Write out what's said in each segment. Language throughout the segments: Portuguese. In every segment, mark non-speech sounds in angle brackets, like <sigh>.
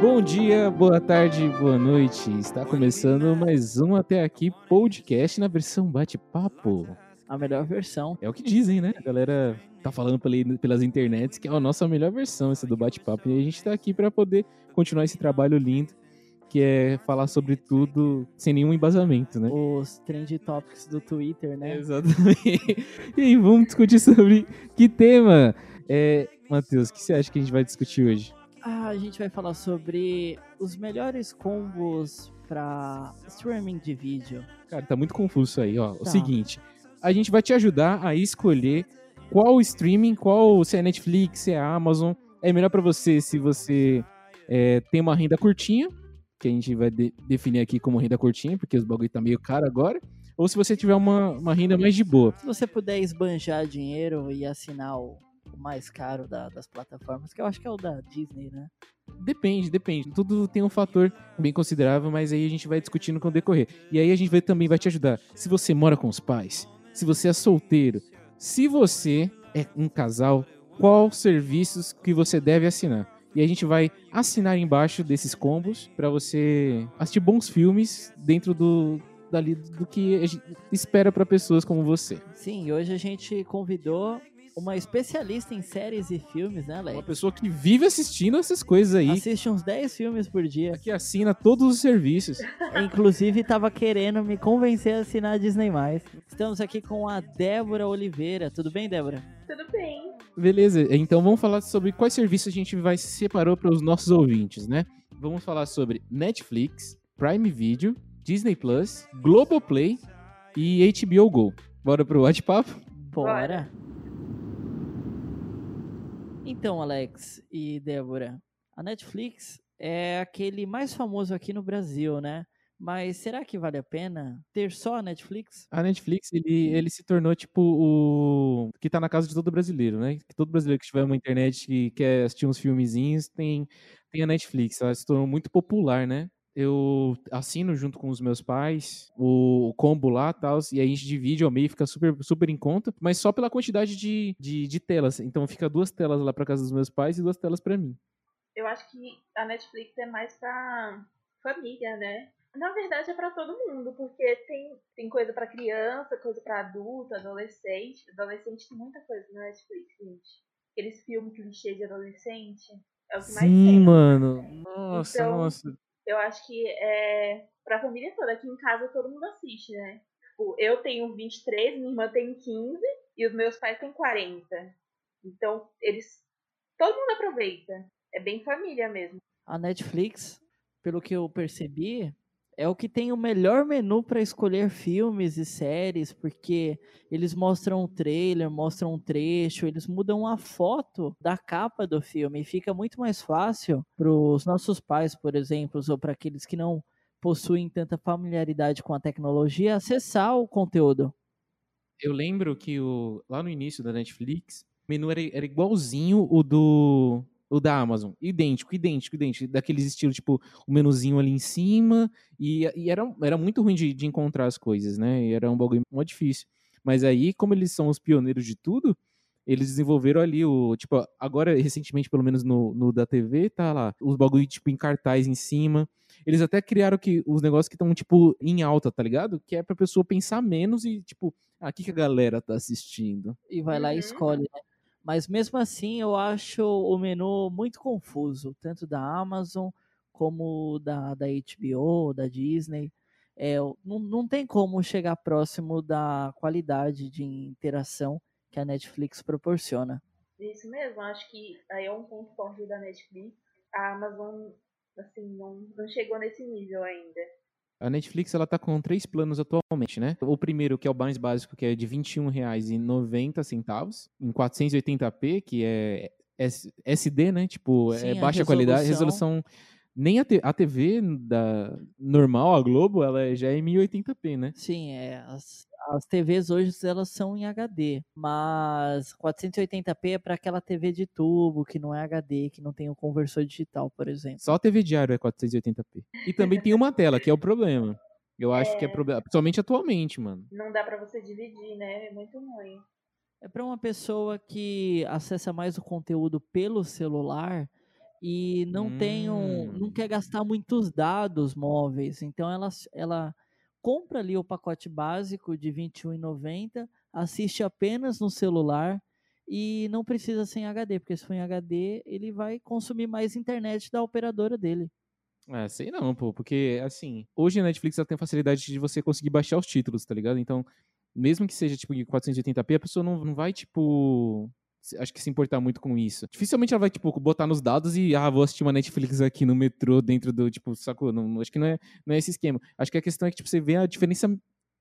Bom dia, boa tarde, boa noite. Está começando mais um Até Aqui podcast na versão bate-papo. A melhor versão. É o que dizem, né? A galera tá falando pelas internets que é a nossa melhor versão essa do bate-papo. E a gente tá aqui para poder continuar esse trabalho lindo que é falar sobre tudo sem nenhum embasamento, né? Os trend topics do Twitter, né? Exatamente. E aí, vamos discutir sobre que tema? É, Matheus, o que você acha que a gente vai discutir hoje? Ah, a gente vai falar sobre os melhores combos para streaming de vídeo. Cara, tá muito confuso aí, ó. Tá. O seguinte, a gente vai te ajudar a escolher qual streaming, qual se é Netflix, se é Amazon, é melhor para você se você é, tem uma renda curtinha, que a gente vai de definir aqui como renda curtinha, porque os bagulho tá meio caro agora, ou se você tiver uma, uma renda mais de boa. Se você puder esbanjar dinheiro e assinar o mais caro da, das plataformas, que eu acho que é o da Disney, né? Depende, depende. Tudo tem um fator bem considerável, mas aí a gente vai discutindo com o decorrer. E aí a gente vai, também vai te ajudar. Se você mora com os pais, se você é solteiro, se você é um casal, qual serviços que você deve assinar. E a gente vai assinar embaixo desses combos para você assistir bons filmes dentro do, dali do que a gente espera para pessoas como você. Sim, hoje a gente convidou uma especialista em séries e filmes, né, Alex? Uma pessoa que vive assistindo essas coisas aí. Assiste uns 10 filmes por dia. Que assina todos os serviços. Inclusive, tava querendo me convencer a assinar a Disney+. Estamos aqui com a Débora Oliveira. Tudo bem, Débora? Tudo bem. Beleza, então vamos falar sobre quais serviços a gente vai separar para os nossos ouvintes, né? Vamos falar sobre Netflix, Prime Video, Disney Plus, Globoplay e HBO Go. Bora pro bate-papo? Bora. Então, Alex e Débora, a Netflix é aquele mais famoso aqui no Brasil, né? Mas será que vale a pena ter só a Netflix? A Netflix, ele, ele se tornou tipo o que tá na casa de todo brasileiro, né? Que todo brasileiro que tiver uma internet que quer assistir uns filmezinhos tem, tem a Netflix. Ela se tornou muito popular, né? Eu assino junto com os meus pais o, combo lá tal, e aí a gente divide ao meio, fica super, super em conta, mas só pela quantidade de, de, de telas. Então fica duas telas lá para casa dos meus pais e duas telas para mim. Eu acho que a Netflix é mais pra família, né? Na verdade é para todo mundo, porque tem, tem coisa para criança, coisa para adulto, adolescente. Adolescente tem muita coisa na Netflix, gente. Aqueles filmes clichê de adolescente. É o que Sim, mais tem. Sim, mano. Nossa, então, nossa eu acho que é pra família toda. Aqui em casa todo mundo assiste, né? Tipo, eu tenho 23, minha irmã tem 15 e os meus pais têm 40. Então, eles. Todo mundo aproveita. É bem família mesmo. A Netflix, pelo que eu percebi, é o que tem o melhor menu para escolher filmes e séries, porque eles mostram o trailer, mostram um trecho, eles mudam a foto da capa do filme e fica muito mais fácil para os nossos pais, por exemplo, ou para aqueles que não possuem tanta familiaridade com a tecnologia, acessar o conteúdo. Eu lembro que o, lá no início da Netflix, o menu era, era igualzinho o do o da Amazon. Idêntico, idêntico, idêntico. Daqueles estilos, tipo, o menuzinho ali em cima. E, e era, era muito ruim de, de, encontrar as coisas, né? E era um bagulho muito difícil. Mas aí, como eles são os pioneiros de tudo, eles desenvolveram ali o. Tipo, agora, recentemente, pelo menos no, no da TV, tá lá. Os bagulho, tipo, em cartaz em cima. Eles até criaram que, os negócios que estão, tipo, em alta, tá ligado? Que é pra pessoa pensar menos e, tipo, ah, o que, que a galera tá assistindo? E vai lá e uhum. escolhe, né? Mas mesmo assim, eu acho o menu muito confuso, tanto da Amazon como da, da HBO, da Disney. É, não, não tem como chegar próximo da qualidade de interação que a Netflix proporciona. Isso mesmo, acho que aí é um ponto forte da Netflix. A Amazon, assim, não, não chegou nesse nível ainda. A Netflix ela tá com três planos atualmente, né? O primeiro, que é o mais básico, que é de R$ 21,90 em 480p, que é SD, né? Tipo, é Sim, é baixa resolução... qualidade, resolução nem a, a TV da normal, a Globo, ela já é em 1080p, né? Sim, é, as, as TVs hoje elas são em HD, mas 480p é para aquela TV de tubo que não é HD, que não tem o um conversor digital, por exemplo. Só a TV diário é 480p. E também tem uma tela, que é o problema. Eu acho é... que é problema, principalmente atualmente, mano. Não dá para você dividir, né? É muito ruim. É para uma pessoa que acessa mais o conteúdo pelo celular, e não tem um, não Hum. quer gastar muitos dados móveis. Então ela, ela compra ali o pacote básico de R$ 21,90, assiste apenas no celular e não precisa ser em HD, porque se for em HD, ele vai consumir mais internet da operadora dele. É, sei não, pô, porque assim, hoje a Netflix ela tem a facilidade de você conseguir baixar os títulos, tá ligado? Então, mesmo que seja tipo em 480p, a pessoa não, não vai, tipo, acho que se importar muito com isso. Dificilmente ela vai, tipo, botar nos dados e, ah, vou assistir uma Netflix aqui no metrô, dentro do, tipo, sacou? Não, acho que não é, não é esse esquema. Acho que a questão é que, tipo, você vê a diferença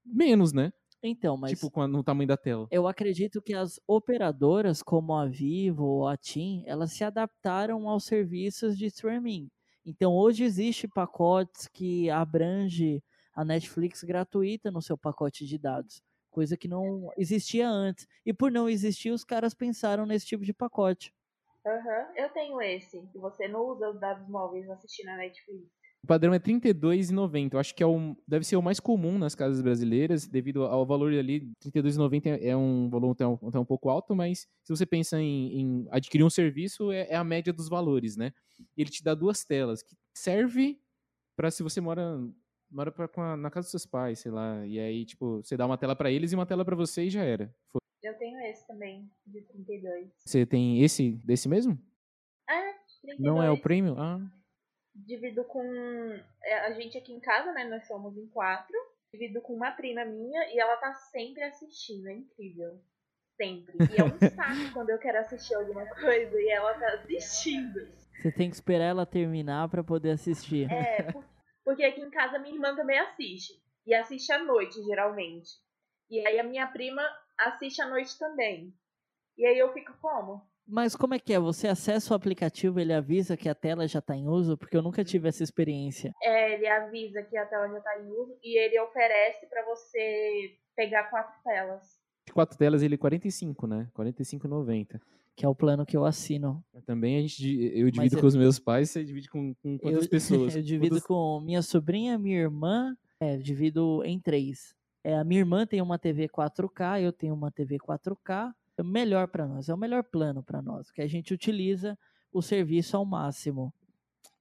menos, né? Então, mas Tipo, com a- no tamanho da tela. eu acredito que as operadoras, como a Vivo ou a TIM, elas se adaptaram aos serviços de streaming. Então, hoje existe pacotes que abrange a Netflix gratuita no seu pacote de dados, coisa que não existia antes. E por não existir, os caras pensaram nesse tipo de pacote. Aham, eu tenho esse. Você não usa os dados móveis assistindo a Netflix. O padrão é R$ 32,90. Eu acho que é o, deve ser o mais comum nas casas brasileiras, devido ao valor ali. R$ 32,90 é- é um valor até um, até um pouco alto, mas se você pensa em, em adquirir um serviço, é, é a média dos valores, né? Ele te dá duas telas, que serve para se você mora, mora pra, com a- na casa dos seus pais, sei lá. E aí, tipo, você dá uma tela para eles e uma tela para você e já era. Foi. Eu tenho esse também, de 32. Você tem esse desse mesmo? Ah, 32. Não é o premium? Ah, Divido com. é, A gente aqui em casa, né? Nós somos em quatro. Divido com uma prima minha e ela tá sempre assistindo. É incrível. Sempre. E é um <laughs> saco quando eu quero assistir alguma coisa e ela tá assistindo. Você tem que esperar ela terminar para poder assistir. É, por- <laughs> porque aqui em casa minha irmã também assiste. E assiste à noite, geralmente. E aí a minha prima assiste à noite também. E aí eu fico como? Mas como é que é? Você acessa o aplicativo, ele avisa que a tela já está em uso? Porque eu nunca tive essa experiência. É, ele avisa que a tela já tá em uso e ele oferece pra você pegar quatro telas. de quatro telas ele é 45, né? 45,90. Que é o plano que eu assino. Também a gente, eu divido eu- com os meus pais, você divide com, com quantas eu, <laughs> pessoas? eu divido Quantas- com minha sobrinha, minha irmã. É, eu divido em três. É, a minha irmã tem uma TV 4K, eu tenho uma TV 4K. É o melhor para nós, é o melhor plano para nós, que a gente utiliza o serviço ao máximo.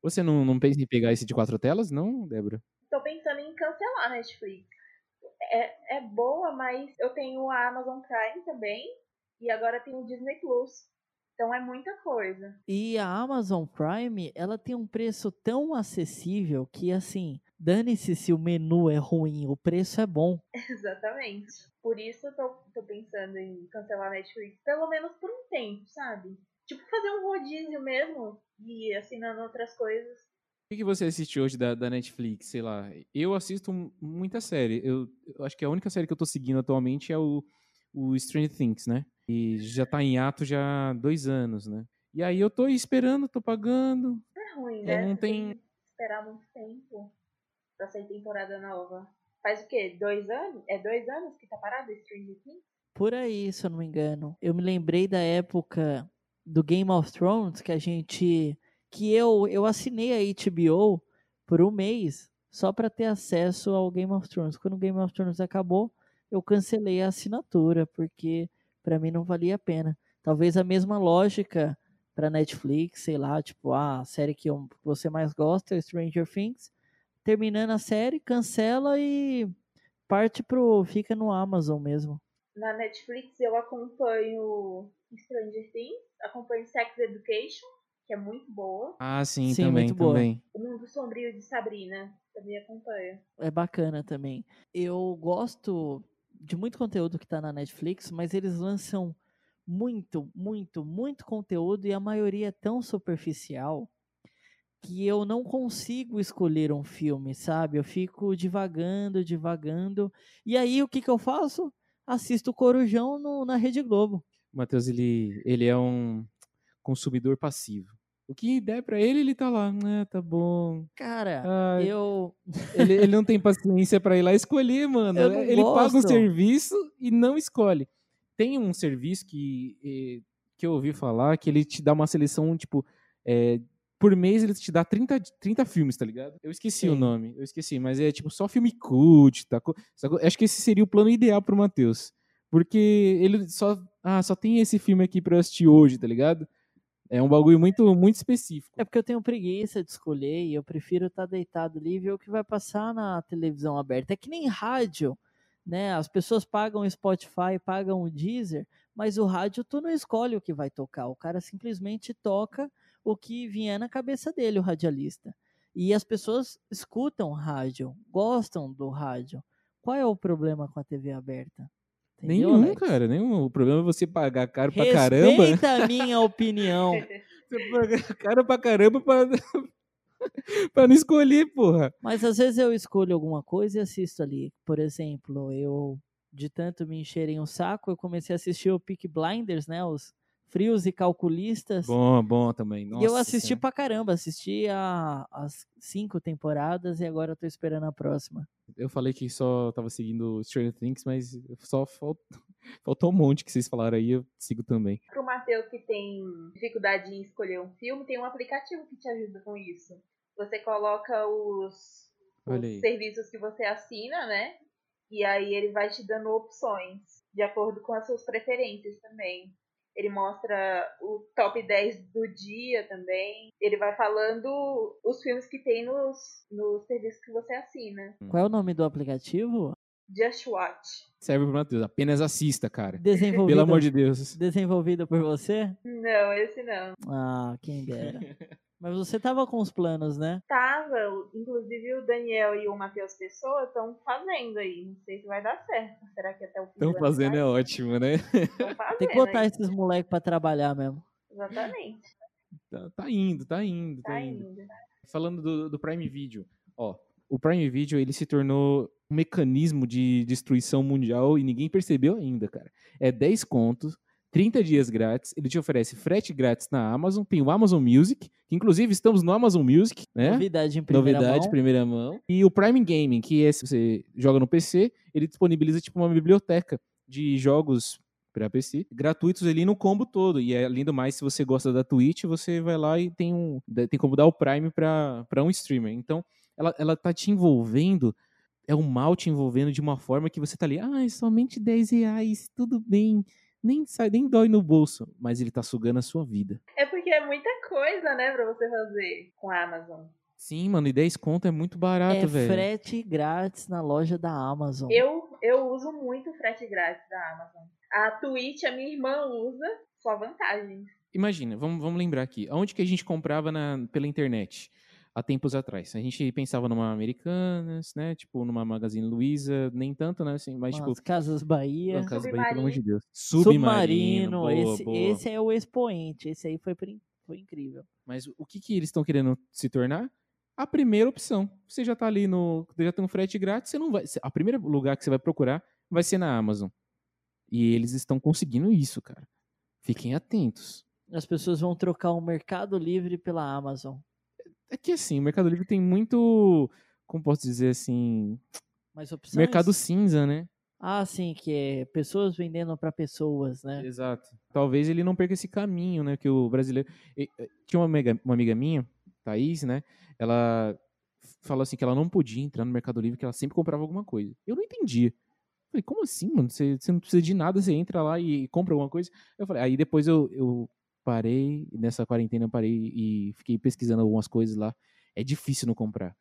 Você não, não pensa em pegar esse de quatro telas, não, Débora? Tô pensando em cancelar a Netflix. É, é boa, mas eu tenho a Amazon Prime também. E agora tenho o Disney Plus. Então é muita coisa. E a Amazon Prime, ela tem um preço tão acessível que, assim, dane-se se o menu é ruim, o preço é bom. <laughs> Exatamente. Por isso eu tô, tô pensando em cancelar a Netflix. Pelo menos por um tempo, sabe? Tipo, fazer um rodízio mesmo. E ir assinando outras coisas. O que, que você assiste hoje da, da Netflix? Sei lá. Eu assisto muita série. Eu, eu acho que a única série que eu tô seguindo atualmente é o, o Stranger Things, né? E já tá em ato já há dois anos, né? E aí eu tô esperando, tô pagando. É ruim, É, né? não tem- que esperar muito tempo pra sair temporada nova. Faz o quê? Dois anos? É dois anos que tá parado esse Stranger Things? Por aí, se eu não me engano. Eu me lembrei da época do Game of Thrones que a gente. que eu, eu assinei a HBO por um mês só para ter acesso ao Game of Thrones. Quando o Game of Thrones acabou, eu cancelei a assinatura, porque para mim não valia a pena. Talvez a mesma lógica para Netflix, sei lá, tipo, ah, a série que eu- que você mais gosta é Stranger Things. Terminando a série, cancela e parte pro. fica no Amazon mesmo. Na Netflix eu acompanho Stranger Things, acompanho Sex Education, que é muito boa. Ah, sim, Sim, também, muito boa. também. O Mundo Sombrio de Sabrina, também acompanho. é bacana também. Eu gosto de muito conteúdo que tá na Netflix, mas eles lançam muito, muito, muito conteúdo e a maioria é tão superficial que eu não consigo escolher um filme, sabe? Eu fico divagando, divagando. E aí o que que eu faço? Assisto Corujão no- na Rede Globo. Matheus, ele, ele é um consumidor passivo. O que der pra ele, ele tá lá. Ah, tá bom. Cara, eu ele, ele não tem paciência pra ir lá escolher, mano. Ele paga um gosto. serviço e não escolhe. Tem um serviço que, eh, que eu ouvi falar que ele te dá uma seleção, tipo, eh, por mês ele te dá 30, 30 filmes, tá ligado? Eu esqueci o Sim. nome, eu esqueci, mas é tipo só filme cult, tá? Acho que esse seria o plano ideal pro Matheus. Porque ele só, ah, só tem esse filme aqui pra eu assistir hoje, tá ligado? É um bagulho muito, muito específico. É porque eu tenho preguiça de escolher e eu prefiro estar deitado ali e ver o que vai passar na televisão aberta. É que nem rádio, né? As pessoas pagam o Spotify, pagam o Deezer, mas o rádio tu não escolhe o que vai tocar. O cara simplesmente toca o que vier na cabeça dele, o radialista. E as pessoas escutam rádio, gostam do rádio. Qual é o problema com a TV aberta? Entendeu, nenhum, Alex? cara, nenhum. O problema é você pagar caro pra caramba. Respeita a minha <laughs> opinião. Você pagar caro pra caramba pra, <laughs> pra não escolher, porra. Mas às vezes eu escolho alguma coisa e assisto ali. Por exemplo, eu, de tanto me encherem o saco, eu comecei a assistir o Peak Blinders, né? Os frios e calculistas. Bom, bom também. e eu Nossa assisti Senhora. pra caramba, assisti a, as cinco temporadas e agora eu tô esperando a próxima. Eu falei que só tava seguindo Stranger Things, mas só falt... <laughs> faltou um monte que vocês falaram aí, eu sigo também. Pro Matheus que tem dificuldade em escolher um filme, tem um aplicativo que te ajuda com isso. Você coloca os, os serviços que você assina, né? E aí ele vai te dando opções de acordo com as suas preferências também. Ele mostra o top 10 do dia também. Ele vai falando os filmes que tem nos, nos serviços que você assina. Qual é o nome do aplicativo? Just Watch. Serve pro Matheus, apenas assista, cara. Desenvolvido, Pelo amor de Deus. desenvolvido por você? Não, esse não. Ah, quem dera. <laughs> Mas você tava com os planos, né? Tava, inclusive o Daniel e o Matheus Pessoa estão fazendo aí. Não sei se vai dar certo. Será que até o fim Estão fazendo é ótimo, né? Fazendo <laughs> Tem que botar aí. esses moleques pra trabalhar mesmo. Exatamente. Tá, tá indo, tá indo, tá, Tá indo. indo. Falando do, do Prime Video, ó, o Prime Video ele se tornou um mecanismo de destruição mundial e ninguém percebeu ainda, cara. É 10 contos, 30 dias grátis, ele te oferece frete grátis na Amazon, tem o Amazon Music, que inclusive estamos no Amazon Music, né? Novidade em primeira Novidade, mão. primeira mão. E o Prime Gaming, que é se você joga no PC, ele disponibiliza tipo uma biblioteca de jogos para PC, gratuitos ali no combo todo. E além do mais, se você gosta da Twitch, você vai lá e tem um tem como dar o Prime para um streamer. Então, ela, ela tá te envolvendo, é um mal te envolvendo de uma forma que você tá ali, ah, é somente 10 reais, tudo bem. Nem sai, nem dói no bolso, mas ele tá sugando a sua vida. É porque é muita coisa, né, pra você fazer com a Amazon. Sim, mano, e 10 conto é muito barato, É velho. frete grátis na loja da Amazon. Eu, eu uso muito o frete grátis da Amazon. A Twitch, a minha irmã usa, só vantagens. Imagina, vamos, vamos lembrar aqui. Aonde que a gente comprava na, pela internet há tempos atrás? A gente pensava numa Americanas, né? Tipo, numa Magazine Luiza, nem tanto, né? Assim, mas, tipo, As Casas Bahia. não, Casa Bahia, pelo amor de Deus. Submarino. boa, esse, boa. esse é o expoente. Esse aí foi, foi incrível. Mas o que, que eles estão querendo se tornar? A primeira opção. Você já tá ali no. Já tem um frete grátis, você não vai. A primeiro lugar que você vai procurar vai ser na Amazon. E eles estão conseguindo isso, cara. Fiquem atentos. As pessoas vão trocar o Mercado Livre pela Amazon. É que assim, o Mercado Livre tem muito. Como posso dizer assim? Mas opções... Mercado cinza, né? Ah, sim, que é pessoas vendendo para pessoas, né? Exato. Talvez ele não perca esse caminho, né? Que o brasileiro. Tinha uma amiga, uma amiga minha, Thaís, né? Ela falou assim que ela não podia entrar no Mercado Livre, que ela sempre comprava alguma coisa. Eu não entendia. Falei, como assim, mano? Você, você não precisa de nada, você entra lá e compra alguma coisa. Eu falei, aí depois eu, eu parei, nessa quarentena eu parei e fiquei pesquisando algumas coisas lá. É difícil não comprar.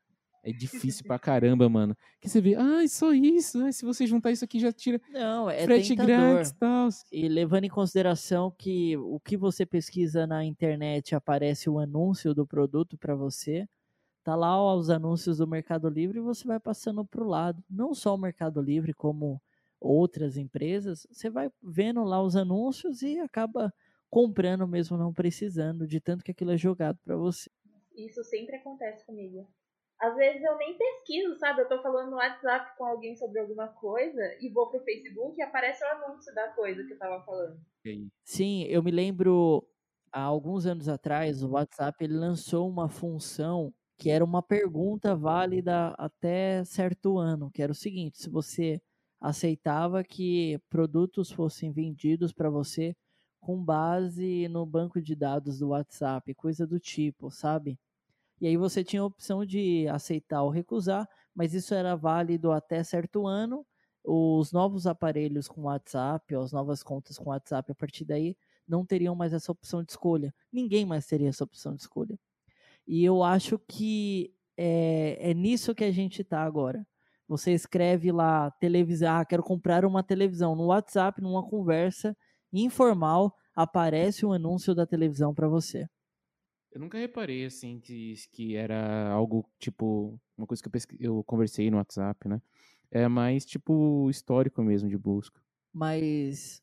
É difícil pra caramba, mano. Que você vê, ah, só isso. ah, se você juntar isso aqui já tira Não, é frete tentador. grátis e tal. E levando em consideração que o que você pesquisa na internet aparece o anúncio do produto para você, tá lá os anúncios do Mercado Livre e você vai passando para o lado. Não só o Mercado Livre, como outras empresas, você vai vendo lá os anúncios e acaba comprando mesmo não precisando, de tanto que aquilo é jogado para você. Isso sempre acontece comigo. Às vezes eu nem pesquiso, sabe? Eu tô falando no WhatsApp com alguém sobre alguma coisa e vou pro Facebook e aparece o anúncio da coisa que eu tava falando. Sim, eu me lembro há alguns anos atrás, o WhatsApp ele lançou uma função que era uma pergunta válida até certo ano, que era o seguinte: se você aceitava que produtos fossem vendidos para você com base no banco de dados do WhatsApp, coisa do tipo, sabe? E aí você tinha a opção de aceitar ou recusar, mas isso era válido até certo ano. os novos aparelhos com WhatsApp, as novas contas com WhatsApp, a partir daí não teriam mais essa opção de escolha. Ninguém mais teria essa opção de escolha. E eu acho que é, é nisso que a gente está agora. Você escreve lá televisão, ah, quero comprar uma televisão no WhatsApp, numa conversa informal, aparece um anúncio da televisão para você. Eu nunca reparei assim que, que era algo tipo uma coisa que eu, pesqu... eu conversei no WhatsApp, né? É mais tipo histórico mesmo de busca. Mas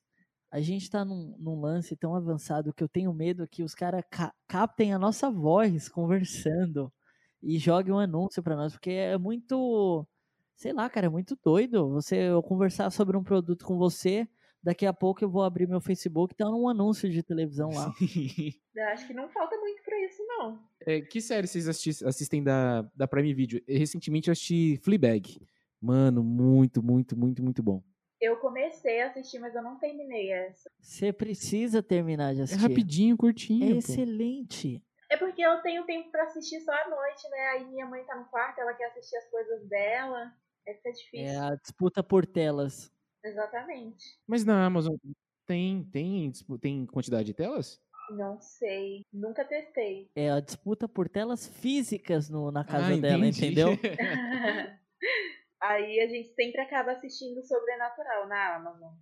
a gente tá num, num lance tão avançado que eu tenho medo que os caras ca captem a nossa voz conversando e joguem um anúncio para nós, porque é muito, sei lá, cara, é muito doido você eu conversar sobre um produto com você, daqui a pouco eu vou abrir meu Facebook e tá um anúncio de televisão lá. <laughs> Eu acho que não falta muito pra isso, não. É, que série vocês assistem da, da Prime Video? Recentemente eu assisti Fleabag. Mano, muito, muito, muito, muito bom. Eu comecei a assistir, mas eu não terminei essa. Você precisa terminar de É assistir. rapidinho, curtinho. É pô. excelente. É porque eu tenho tempo pra assistir só à noite, né? Aí minha mãe tá no quarto, ela quer assistir as coisas dela. Aí fica É difícil. a disputa por telas. Exatamente. Mas na Amazon tem, tem, tem quantidade de telas? Não sei. Nunca testei. É a disputa por telas físicas no, na casa Ah, dela, entendeu? <laughs> <laughs> Aí a gente sempre acaba assistindo Sobrenatural na Amazon.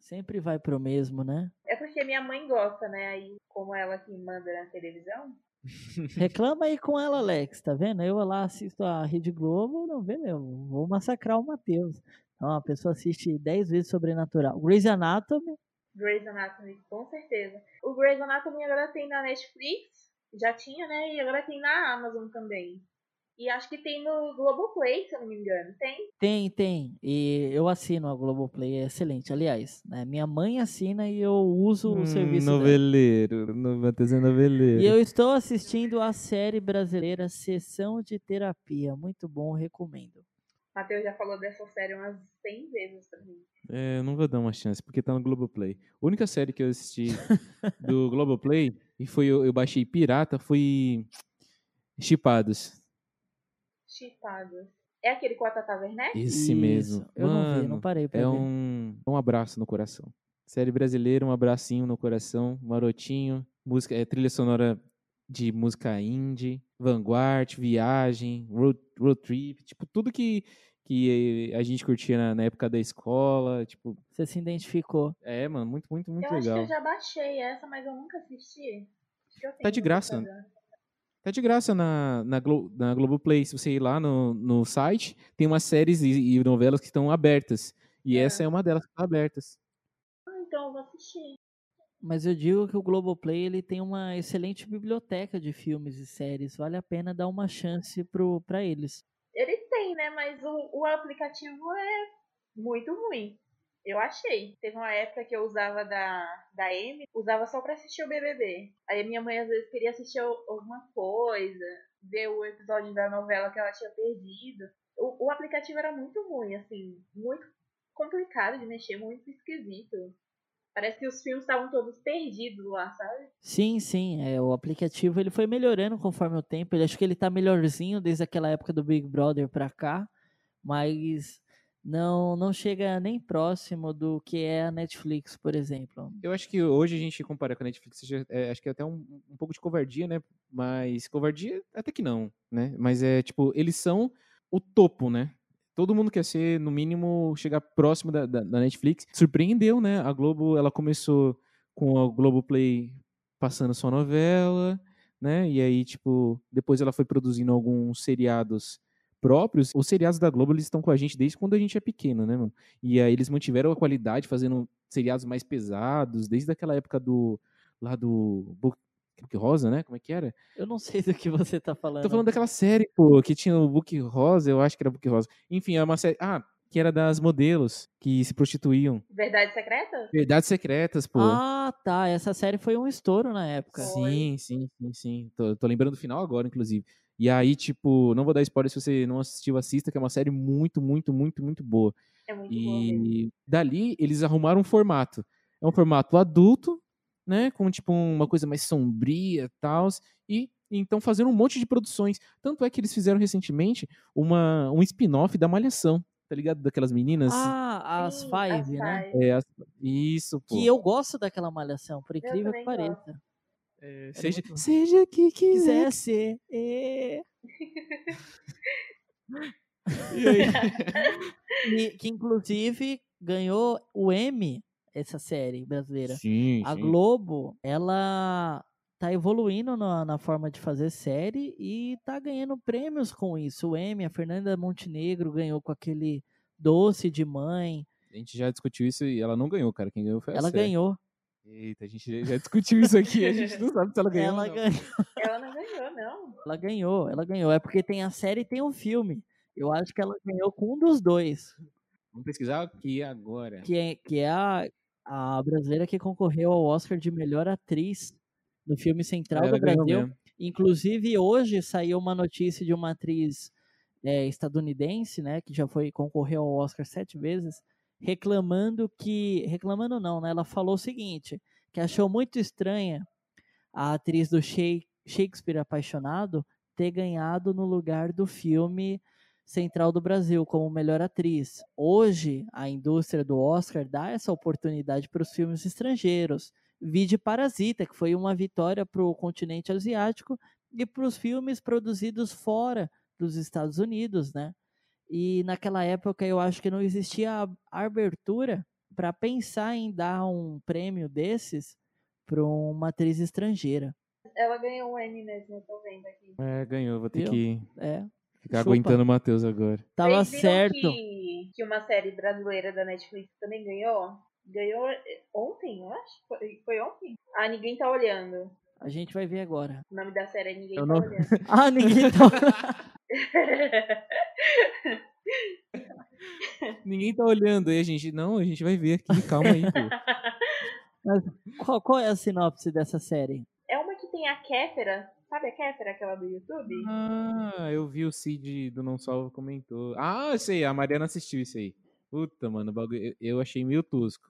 Sempre vai pro mesmo, né? É porque minha mãe gosta, né? Aí, como ela que manda na televisão, <laughs> Reclama aí com ela, Alex, tá vendo? Eu lá assisto a Rede Globo, não vê, meu, vou massacrar o Matheus. Então, a pessoa assiste 10 vezes Sobrenatural. Grey's Anatomy, Grey's Anatomy, com certeza. O Grey's Anatomy agora tem na Netflix, já tinha, né? E agora tem na Amazon também. E acho que tem no Globoplay, se eu não me engano. Tem? tem, tem. E eu assino a Globoplay, é excelente. Aliás, né, minha mãe assina e eu uso o Hum, serviço dela. noveleiro. No, Matheus é noveleiro. E eu estou assistindo a série brasileira Sessão de Terapia. Muito bom, recomendo. Matheus já falou dessa série umas 100 vezes pra mim. É, eu não vou dar uma chance, porque tá no Globoplay. A única série que eu assisti do <laughs> Globoplay, e foi eu, eu baixei pirata, foi Chipados. Chipados. É aquele com a Tata Werneck? Esse Isso, mesmo. Eu não vi, não Mano, parei pra é ver. um, um abraço no coração. Série brasileira, um abracinho no coração, marotinho, música, é, trilha sonora de música indie, vanguard, viagem, road, road trip, tipo, tudo que, que a gente curtia na, na época da escola, tipo, Você se identificou. é, mano, muito, muito, muito eu acho que legal. eu já baixei essa, mas eu nunca assisti. Eu Tá de graça. Tá de graça na, na, Glo, na Globoplay. Se você ir lá no, no site, tem umas séries e, e novelas que estão abertas. E É. essa é uma delas que tá abertas. Ah, então eu vou assistir. Mas eu digo que o Globoplay ele tem uma excelente biblioteca de filmes e séries. Vale a pena dar uma chance pro, pra eles. Ele tem, né? Mas o, o aplicativo é muito ruim. Eu achei. Teve uma época que eu usava da, da M, usava só pra assistir o BBB. Aí minha mãe às vezes queria assistir al- alguma coisa, ver o episódio da novela que ela tinha perdido. O, o aplicativo era muito ruim, assim, muito complicado de mexer, muito esquisito. Parece que os filmes estavam todos perdidos lá, sabe? Sim, sim. É, o aplicativo ele foi melhorando conforme o tempo. Ele acho que ele tá melhorzinho desde aquela época do Big Brother pra cá. Mas não, não chega nem próximo do que é a Netflix, por exemplo. Eu acho que hoje a gente compara com a Netflix, é, acho que é até um, um pouco de covardia, né? Mas covardia até que não, né? Mas é tipo, eles são o topo, né? Todo mundo quer ser, no mínimo, chegar próximo da, da, da Netflix. Surpreendeu, né? A Globo, ela começou com a Globoplay passando sua novela, né? E aí, tipo, depois ela foi produzindo alguns seriados próprios. Os seriados da Globo, eles estão com a gente desde quando a gente é pequeno, né, mano? E aí eles mantiveram a qualidade fazendo seriados mais pesados, desde aquela época do lá do Book, Rosa, né? Como é que era? Eu não sei do que você tá falando. Tô falando daquela série, pô, que tinha o Book Rosa, eu acho que era Book Rosa. Enfim, é uma série, ah, que era das modelos que se prostituíam. Verdade Secreta? Verdades secretas, pô. Ah, tá. Essa série foi um estouro na época. Foi. Sim, sim, sim, sim. Tô, tô lembrando do final agora, inclusive. E aí, tipo, não vou dar spoiler se você não assistiu, assista, que é uma série muito, muito, muito, muito boa. É muito. E dali eles arrumaram um formato. É um formato adulto, né? Com tipo uma coisa mais sombria e tal. E então fazendo um monte de produções. Tanto é que eles fizeram recentemente uma, um spin-off da Malhação. tá ligado? Daquelas meninas. Ah, as Sim, Five, as né? Five. É, as- Isso, pô. Que eu gosto daquela malhação, por incrível que pareça. É, Era seja, muito- seja que quiser. Quiser ser. é. <laughs> E aí? <laughs> E, que inclusive ganhou o M, essa série brasileira. Sim, A sim. Globo, ela tá evoluindo na, na forma de fazer série e tá ganhando prêmios com isso. O M, a Fernanda Montenegro ganhou com aquele Doce de Mãe. A gente já discutiu isso e ela não ganhou, cara. Quem ganhou foi a ela Sé. ganhou. Eita, a gente já- discutiu isso aqui. A gente não sabe se ela ganhou. Ela não. ganhou. Ela não ganhou, não. Ela ganhou, ela ganhou. É porque tem a série e tem o filme. Eu acho que ela ganhou com um dos dois. Vamos pesquisar aqui agora. Que é, que é a, a brasileira que concorreu ao Oscar de melhor atriz no filme Central Ela do Brasil. Inclusive, hoje saiu uma notícia de uma atriz é, estadunidense, né, que já foi concorreu ao Oscar sete vezes, reclamando que. Reclamando não, né? Ela falou o seguinte: que achou muito estranha a atriz do Shake- Shakespeare Apaixonado ter ganhado no lugar do filme Central do Brasil como melhor atriz. Hoje, a indústria do Oscar dá essa oportunidade para os filmes estrangeiros. Vide Parasita, que foi uma vitória para o continente asiático e para os filmes produzidos fora dos Estados Unidos, né? E naquela época eu acho que não existia a abertura para pensar em dar um prêmio desses para uma atriz estrangeira. Ela ganhou um M mesmo, eu tô vendo aqui. É, ganhou. Vou ter Viu? que É, ficar Chupa. aguentando o Matheus agora. tava Vocês viram certo. Que, que uma série brasileira da Netflix também ganhou? Ganhou eh, ontem, eu acho. Foi, foi ontem? Ah, ninguém tá olhando. A gente vai ver agora. O nome da série é Ninguém Eu Tá não- Olhando. <laughs> Ah, ninguém tá. <laughs> Ninguém tá olhando aí, a gente. Não, a gente vai ver aqui. Calma aí, pô. <laughs> qual, qual é a sinopse dessa série? é uma que tem a Kéfera. Sabe a Kéfera, aquela do YouTube? Ah, eu vi o Cid do Não Salvo comentou. Ah, eu sei, a Mariana assistiu isso aí. Puta, mano, o bagulho, eu, achei meio tosco.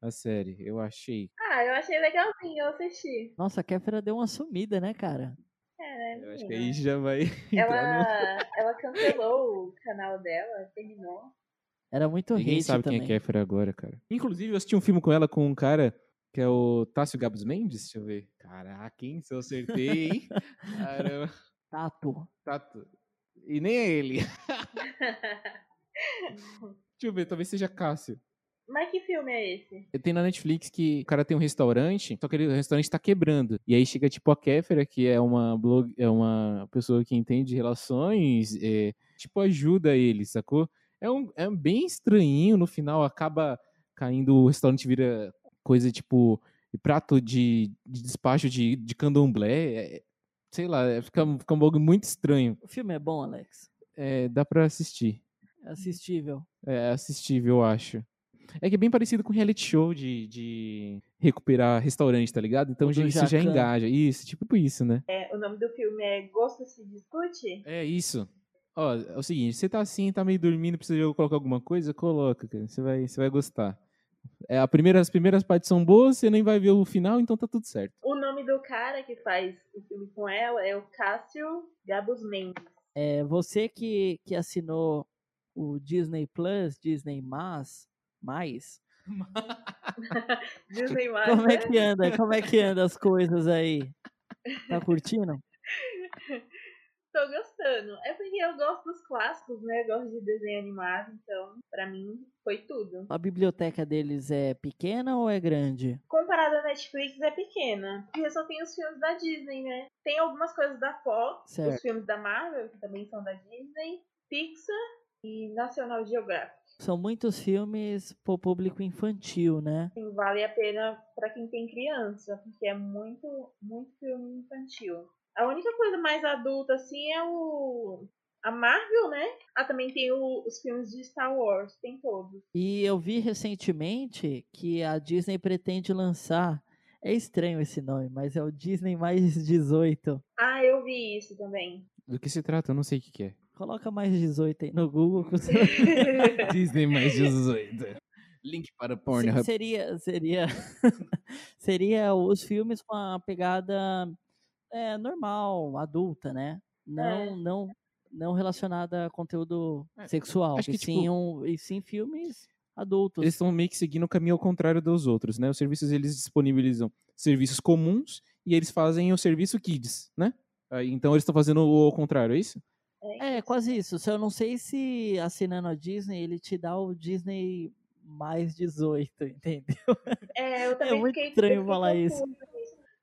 A série, eu achei. Ah, eu achei legalzinho, eu assisti. Nossa, a Kéfera deu uma sumida, né, cara? É, né, Eu acho que aí já vai <laughs> entrar no... Ela, ela cancelou o canal dela, terminou. Era muito Ninguém hate sabe também. quem é Kéfera agora, cara. Inclusive, eu assisti um filme com ela, com um cara que é o Tássio Gabos Mendes. Deixa eu ver. Caraca, hein? Se eu acertei, hein? Caramba. Tato. Tato. E nem é ele. <laughs> Deixa eu ver, talvez seja Cássio. Mas que filme é esse? Tem na Netflix que o cara tem um restaurante, só que ele- o restaurante tá quebrando. E aí chega tipo a Kéfera, que é uma blog, é uma pessoa que entende relações, é, tipo ajuda ele, sacou? É um é bem estranhinho, no final acaba caindo, o restaurante vira coisa tipo prato de, de despacho de, de candomblé, é- sei lá, é- fica, fica um bagulho muito estranho. O filme é bom, Alex? É, dá pra assistir. É assistível. É assistível, eu acho. É que é bem parecido com reality show de, de recuperar restaurante, tá ligado? Então já, isso já engaja. Isso, tipo isso, né? É, o nome do filme é Gosto se Discute? É isso. Ó, é o seguinte, você tá assim, tá meio dormindo, precisa de eu colocar alguma coisa, coloca, cara. Você vai, você vai gostar. É, a primeira, as primeiras partes são boas, você nem vai ver o final, então tá tudo certo. O nome do cara que faz o filme com ela é o Cássio Gabos Mendes. É, você que, que assinou o Disney Plus, Disney Mais, <laughs> mais, Disney mais, como né? é que anda? Como é que anda as coisas aí? Tá curtindo? <laughs> Tô gostando. É porque eu gosto dos clássicos, né? Eu gosto de desenho animado, então, pra mim, foi tudo. A biblioteca deles é pequena ou é grande? Comparado à Netflix, é pequena. Porque só tem os filmes da Disney, né? Tem algumas coisas da Fox, Certo. os filmes da Marvel, que também são da Disney, Pixar e National Geographic. São muitos filmes pro público infantil, né? Assim, vale a pena pra quem tem criança, porque é muito, muito filme infantil. A única coisa mais adulta, assim, é o. A Marvel, né? Ah, também tem o- os filmes de Star Wars, tem todos. E eu vi recentemente que a Disney pretende lançar. É estranho esse nome, mas é o Disney mais <laughs> 18. Ah, eu vi isso também. Do que se trata? Eu não sei o que, que é. Coloca mais 18 aí no Google. <laughs> <laughs> Disney mais 18. Link para Pornhub. seria seria seria os filmes com a pegada é, normal, adulta, né? Não É. não não relacionada a conteúdo É, sexual, acho e, que, sim tipo, um, e sim filmes adultos. Eles estão meio que seguindo o caminho ao contrário dos outros, né? Os serviços eles disponibilizam serviços comuns e eles fazem o serviço Kids, né? Então eles estão fazendo o contrário, é isso? É, quase isso. Só eu não sei se assinando a Disney, ele te dá o Disney mais 18, <laughs> entendeu? É, eu também muito fiquei, estranho falar isso.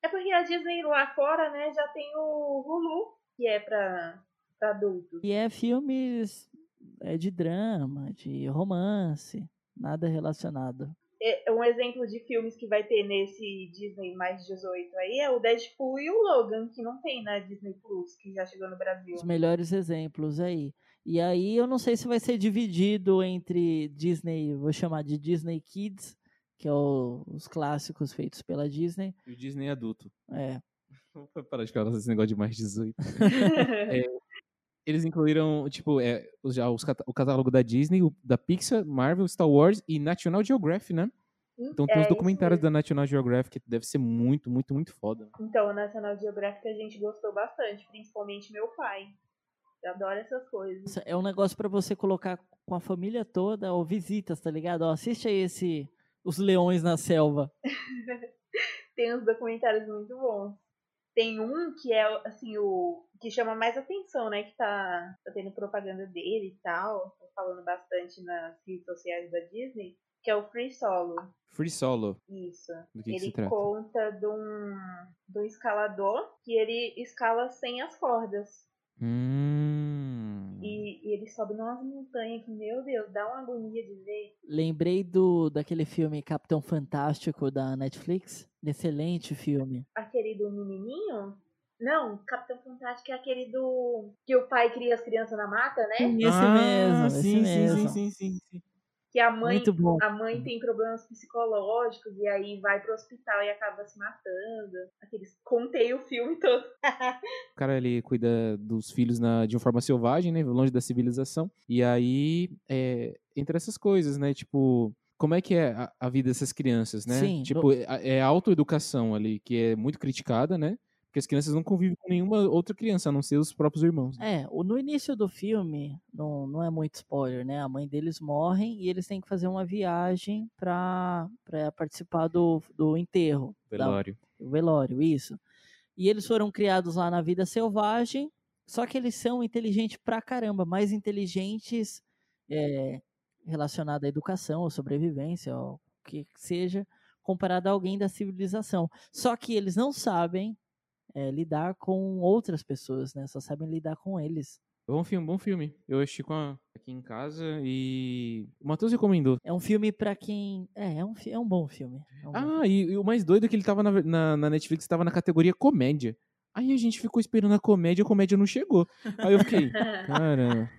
É porque a Disney lá fora, né, já tem o Hulu, que é pra, pra adultos. E é filmes é, de drama, de romance, nada relacionado. É, um exemplo de filmes que vai ter nesse Disney mais 18 aí é o Deadpool e o Logan, que não tem na Disney Plus, que já chegou no Brasil. Os melhores exemplos aí. E aí eu não sei se vai ser dividido entre Disney, vou chamar de Disney Kids, que é o- os clássicos feitos pela Disney. E o Disney adulto. É, <laughs> Vou parar de falar esse negócio de mais 18. <laughs> Eles incluíram, tipo, é, os- já os o catálogo da Disney, o da Pixar, Marvel, Star Wars e National Geographic, né? Então tem É, os documentários da National Geographic que deve ser muito, muito, muito foda. Então, o National Geographic a gente gostou bastante, principalmente meu pai. Eu adoro essas coisas. É um negócio pra você colocar com a família toda, ou visitas, tá ligado? Ó, assiste aí esse Os Leões na Selva. <laughs> Tem uns documentários muito bons. Tem um que é, assim, o que chama mais atenção, né? Que tá, tá tendo propaganda dele e tal. Tô falando bastante nas redes sociais da Disney. Que é o Free Solo. Free Solo. Isso. Do que, que ele se trata? conta de um, de um escalador que ele escala sem as cordas. Hum. E, e ele sobe numas montanhas que, meu Deus, dá uma agonia de ver. Lembrei do daquele filme Capitão Fantástico da Netflix. Excelente filme. Aquele do menininho? Não, Capitão Fantástico é aquele do. Que o pai cria as crianças na mata, né? Esse ah, mesmo, esse sim, mesmo. sim, sim, sim, sim. Que a mãe, Muito bom. a mãe tem problemas psicológicos e aí vai pro hospital e acaba se matando. Aqueles. Contei o filme todo. O cara ele cuida dos filhos na, de uma forma selvagem, né? Longe da civilização. E aí, é, entre essas coisas, né? Tipo, como é que é a, a vida dessas crianças, né? Sim, tipo, é, é a autoeducação ali, que é muito criticada, né? Porque as crianças não convivem com nenhuma outra criança, a não ser os próprios irmãos. né? É, no início do filme, não, não é muito spoiler, né? A mãe deles morrem e eles têm que fazer uma viagem pra, pra participar do, do enterro. da- Velório. o velório, isso. E eles foram criados lá na vida selvagem, só que eles são inteligentes pra caramba, mais inteligentes é, relacionado à educação, ou sobrevivência, ou o que seja, comparado a alguém da civilização. Só que eles não sabem é, lidar com outras pessoas, né? Só sabem lidar com eles. Bom filme, bom filme. Eu assisti com a- aqui em casa e o Matheus recomendou. É um filme pra quem. É, é um, é um bom filme. É um bom Ah, e, e o mais doido é que ele tava na, na, na Netflix, tava na categoria comédia. Aí a gente ficou esperando a comédia, a comédia não chegou. Aí eu fiquei, <laughs> caramba,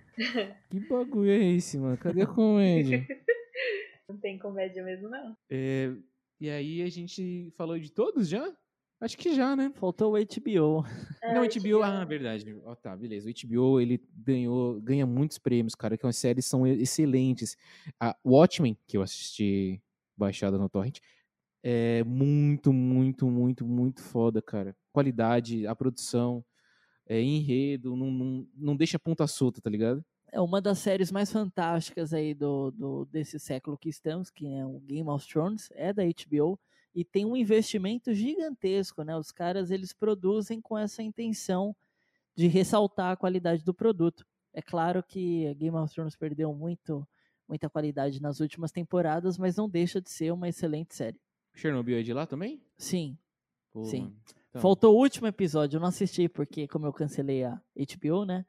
que bagulho é esse, mano? Cadê a comédia? <laughs> Não tem comédia mesmo, não. É, e aí a gente falou de todos já? Acho que já, né? Faltou o HBO. É, não, o HBO. HBO, ah, verdade. Ó, tá, beleza. O HBO, ele ganhou, ganha muitos prêmios, cara, que as séries são excelentes. A Watchmen, que eu assisti baixada no Torrent, é muito, muito, muito, muito foda, cara. Qualidade, a produção, é, enredo, não, não, não deixa ponta solta, tá ligado? É uma das séries mais fantásticas aí do, do desse século que estamos, que é o Game of Thrones, é da HBO e tem um investimento gigantesco, né? Os caras eles produzem com essa intenção de ressaltar a qualidade do produto. É claro que Game of Thrones perdeu muito muita qualidade nas últimas temporadas, mas não deixa de ser uma excelente série. Chernobyl é de lá também? Sim. Pô, Sim. Então, Faltou o último episódio, eu não assisti porque como eu cancelei a HBO, né?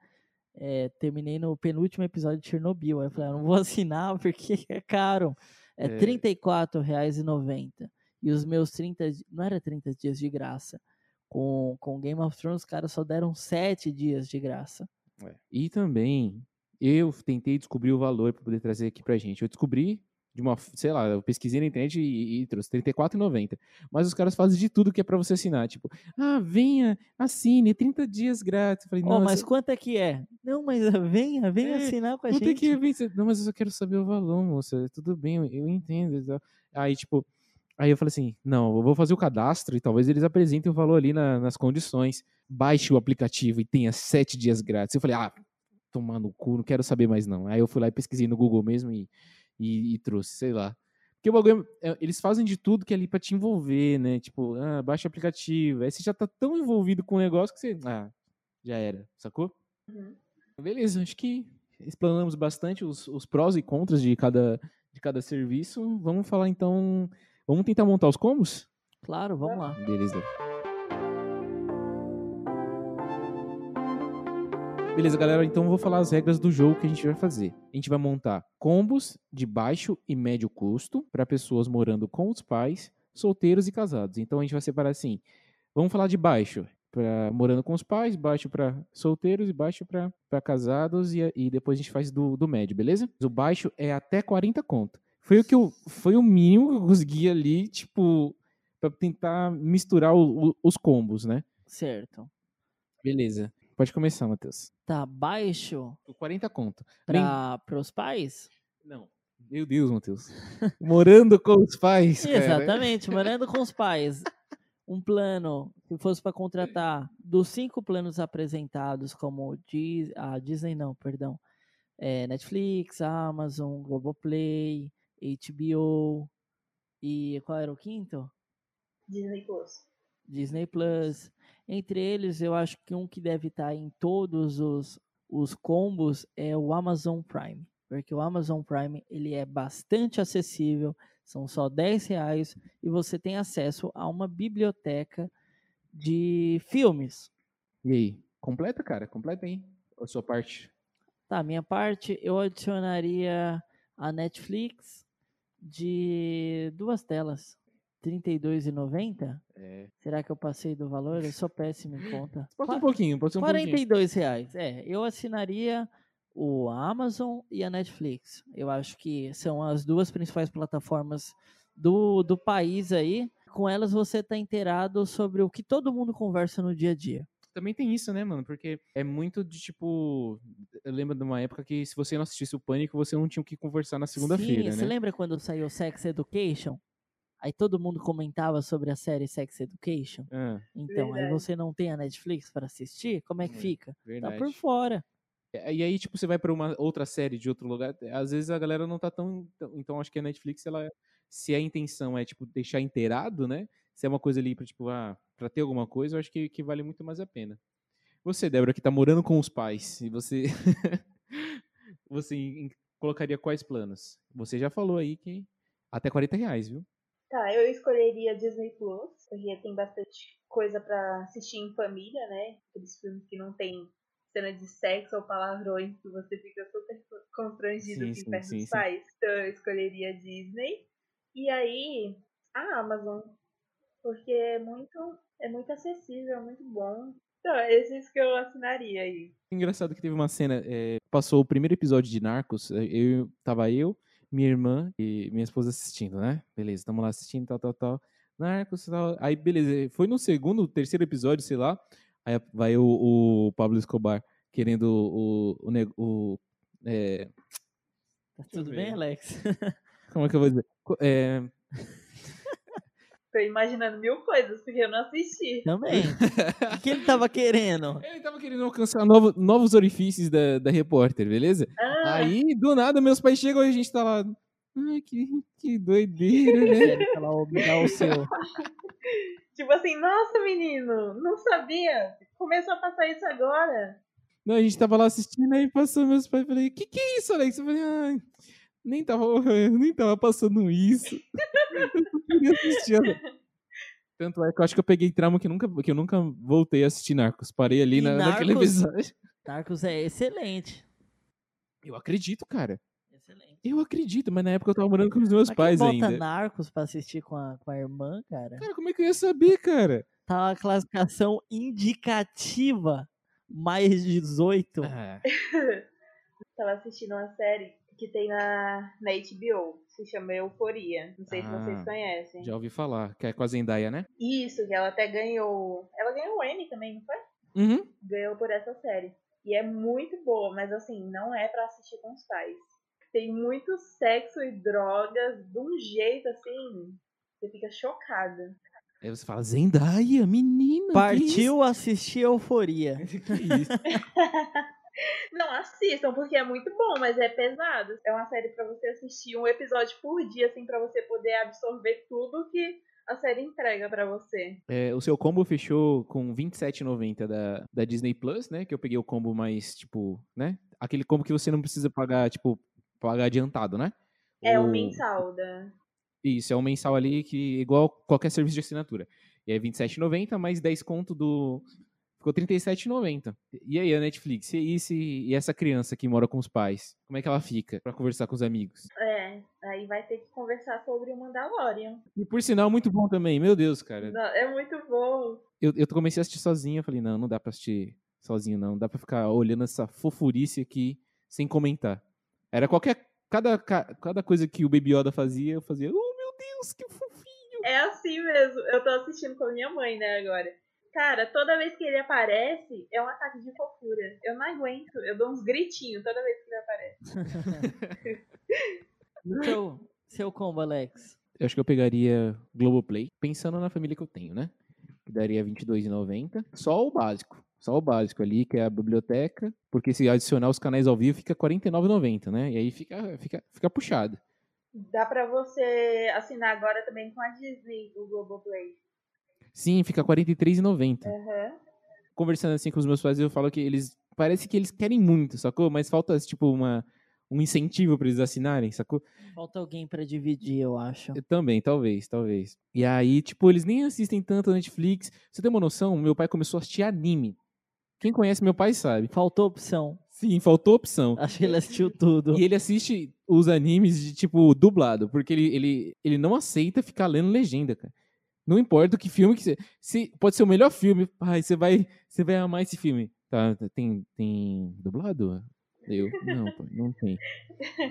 é, terminei no penúltimo episódio de Chernobyl. Aí eu falei, ah, não vou <laughs> assinar porque é caro. É É. R$ 34,90. E os meus 30, di- não era 30 dias de graça. Com, com Game of Thrones, os caras só deram 7 dias de graça. É. E também, eu tentei descobrir o valor para poder trazer aqui pra gente. Eu descobri de uma, sei lá, eu pesquisei na internet e, e trouxe R$ 34,90. Mas os caras fazem de tudo que é para você assinar. Tipo, ah, venha, assine, 30 dias grátis. Eu falei, nossa, mas quanto é que é? Não, mas ah, venha, venha É, assinar com a vou ter gente. que. Não, mas eu só quero saber o valor, moça. Tudo bem, eu, eu entendo. Aí, tipo, aí eu falei assim, não, eu vou fazer o cadastro e talvez eles apresentem o valor ali na- nas condições. Baixe o aplicativo e tenha sete dias grátis. Eu falei, ah, tomar no cu, não quero saber mais não. Aí eu fui lá e pesquisei no Google mesmo e, e, e trouxe, sei lá. Porque o bagulho, é- eles fazem de tudo que é ali pra te envolver, né? Tipo, ah, baixa o aplicativo. Aí você já tá tão envolvido com o negócio que você. Ah, já era, sacou? Uhum. Beleza, acho que explanamos bastante os, os prós e contras de cada, de cada serviço. Vamos falar então. Vamos tentar montar os combos? Claro, vamos lá. Beleza. Beleza, galera. Então eu vou falar as regras do jogo que a gente vai fazer. A gente vai montar combos de baixo e médio custo para pessoas morando com os pais, solteiros e casados. Então a gente vai separar assim. Vamos falar de baixo para morando com os pais, baixo para solteiros e baixo para casados e, e depois a gente faz do, do médio, beleza? O baixo é até 40 conto. Foi o que eu, foi o mínimo que eu consegui ali, tipo, para tentar misturar o- o- os combos, né? Certo. Beleza. Pode começar, Matheus. Tá baixo O 40 conto. Lem- para os pais? Não. Meu Deus, Matheus. Morando com os pais, cara. Exatamente, morando com os pais. Um plano, se fosse para contratar, dos cinco planos apresentados, como Dis- a Disney, não, perdão, é, Netflix, Amazon, Globoplay, HBO e qual era o quinto? Disney Plus. Disney Plus. Entre eles, eu acho que um que deve estar em todos os, os combos é o Amazon Prime. Porque o Amazon Prime ele é bastante acessível, são só 10 reais e você tem acesso a uma biblioteca de filmes. E aí? Completa, cara? Completa aí. A sua parte. Tá, minha parte, eu adicionaria a Netflix de duas telas. R$ 32,90? É. Será que eu passei do valor? Eu sou péssimo em conta. <laughs> Passa um pouquinho, passa um pouquinho. 42 reais. É, eu assinaria o Amazon e a Netflix. Eu acho que são as duas principais plataformas do, do país aí. Com elas você tá inteirado sobre o que todo mundo conversa no dia a dia. Também tem isso, né, mano? Porque é muito de tipo. Eu lembro de uma época que se você não assistisse o Pânico, você não tinha o que conversar na segunda-feira, Sim, Você né? lembra quando saiu Sex Education? Aí todo mundo comentava sobre a série Sex Education. Ah, Então, aí Verdade. você não tem a Netflix para assistir? Como é que É, fica? Tá verdade. por fora. E aí, tipo, você vai pra uma outra série de outro lugar, às vezes a galera não tá tão. tão- Então, acho que a Netflix, ela. Se a intenção é, tipo, deixar inteirado, né? Se é uma coisa ali pra, tipo, ah, pra ter alguma coisa, eu acho que, que vale muito mais a pena. Você, Débora, que tá morando com os pais, e você. <laughs> você colocaria quais planos? Você já falou aí que até 40 reais, viu? Tá, eu escolheria Disney Plus, porque tem bastante coisa pra assistir em família, né? Aqueles filmes que não tem cena de sexo ou palavrões que você fica super constrangido Sim, sim, perto sim, dos sim. pais. Então eu escolheria Disney. E aí, a Amazon. Porque é muito, é muito acessível, é muito bom. Então, esses que eu assinaria aí. Engraçado que teve uma cena, é, passou o primeiro episódio de Narcos, é, eu, tava eu, minha irmã e minha esposa assistindo, né? Beleza, tamo lá assistindo, tal, tal, tal. Narcos, tal. Aí, beleza, foi no segundo, terceiro episódio, sei lá, aí vai o, o Pablo Escobar querendo o... o, neg- o é, Tá tudo bem, Alex? como é que eu vou dizer? É, <laughs> Tô imaginando mil coisas, porque eu não assisti. Também. <laughs> o que ele tava querendo? ele tava querendo alcançar novo- novos orifícios da, da repórter, beleza? Ah, Aí, do nada, meus pais chegam e a gente tá lá. Ai, que, que doideira, né? Ela dá o seu. <laughs> tipo assim, nossa menino, não sabia. Começou a passar isso agora. Não, a gente tava lá assistindo, aí passou meus pais. Falei, que que é isso, Alex? Eu falei, ai, nem tava, <laughs> nem tava passando isso. eu queria assistir. <laughs> Tanto é que eu acho que eu peguei trauma que, nunca, que eu nunca voltei a assistir Narcos. Parei ali na, naquele Narcos? episódio. Narcos é excelente. Eu acredito, cara. Excelente. Eu acredito, mas na época eu tava morando com os meus Mas pais quem bota ainda. Narcos pra assistir com a, com a irmã, cara? Cara, como é que eu ia saber, cara? Tá uma classificação indicativa mais 18. Ah, <laughs> Tava assistindo uma série que tem na, na HBO. Se chama Euforia. Não sei se Ah, vocês conhecem. já ouvi falar, que é com a Zendaya, né? Isso, que ela até ganhou. Ela ganhou o Emmy também, não foi? Uhum. Ganhou por essa série. E é muito boa, mas assim, não é pra assistir com os pais. Tem muito sexo e drogas de um jeito assim. Você fica chocada. Aí você fala, Zendaya, menina. que Partiu assistir Euforia. <laughs> Que isso? <laughs> Não assistam, porque é muito bom, mas é pesado. É uma série pra você assistir um episódio por dia, assim, pra você poder absorver tudo que a série entrega pra você. É, o seu combo fechou com R$ 27,90 da, da Disney Plus, né? Que eu peguei o combo mais, tipo, né? Aquele combo que você não precisa pagar, tipo, pagar adiantado, né? É o mensal da. Isso, é um mensal ali que igual qualquer serviço de assinatura. E é R$ 27,90 mais 10 conto do. Ficou R$ 37,90. E aí, a Netflix? E, esse, e essa criança que mora com os pais? Como é que ela fica pra conversar com os amigos? É, aí vai ter que conversar sobre o Mandalorian. E por sinal, muito bom também. Meu Deus, cara. Não, É muito bom. Eu, eu comecei a assistir sozinho. Eu falei, não, não dá pra assistir sozinho, não. Dá pra ficar olhando essa fofurice aqui sem comentar. Era qualquer. Cada, ca- cada coisa que o Baby Yoda fazia, eu fazia, oh meu Deus, que fofinho. É assim mesmo. Eu tô assistindo com a minha mãe, né, agora. Cara, toda vez que ele aparece, é um ataque de fofura. Eu não aguento. Eu dou uns gritinhos toda vez que ele aparece. O <laughs> seu, seu combo, Alex? Eu acho que eu pegaria Globoplay, pensando na família que eu tenho, né? Que daria R$22,90. Só o básico. Só o básico ali, que é a biblioteca. Porque se adicionar os canais ao vivo, fica R$49,90, né? E aí fica, fica, fica puxado. Dá pra você assinar agora também com a Disney, o Globoplay. Sim, fica R$43,90. Aham. Conversando assim com os meus pais, eu falo que eles. Parece que eles querem muito, sacou? Mas falta, tipo, uma, um incentivo pra eles assinarem, sacou? Falta alguém pra dividir, eu acho. Eu também, talvez, talvez. E aí, tipo, eles nem assistem tanto a Netflix. Você tem uma noção? Meu pai começou a assistir anime. Quem conhece meu pai sabe. Faltou opção. Sim, faltou opção. Acho que ele assistiu tudo. E ele assiste os animes de, tipo, dublado, porque ele, ele, ele não aceita ficar lendo legenda, cara. Não importa que filme que você. Se, pode ser o melhor filme, pai, você vai, você vai amar esse filme. Tá, tem, tem dublado? Eu, não, não tem.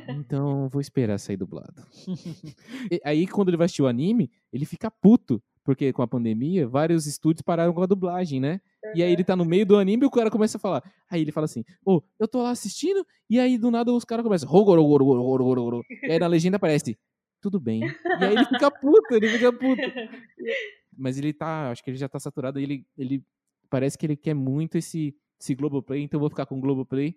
Então, vou esperar sair dublado. <laughs> E aí, quando ele vai assistir o anime, ele fica puto, porque com a pandemia, vários estúdios pararam com a dublagem, né? E aí ele tá no meio do anime e o cara começa a falar. Aí ele fala assim, ô, eu tô lá assistindo, e aí do nada os caras começam. E aí na legenda aparece, tudo bem. E aí ele fica puto, ele fica puto. Mas ele tá, acho que ele já tá saturado, ele, ele parece que ele quer muito esse, esse Globoplay, então eu vou ficar com o Globoplay,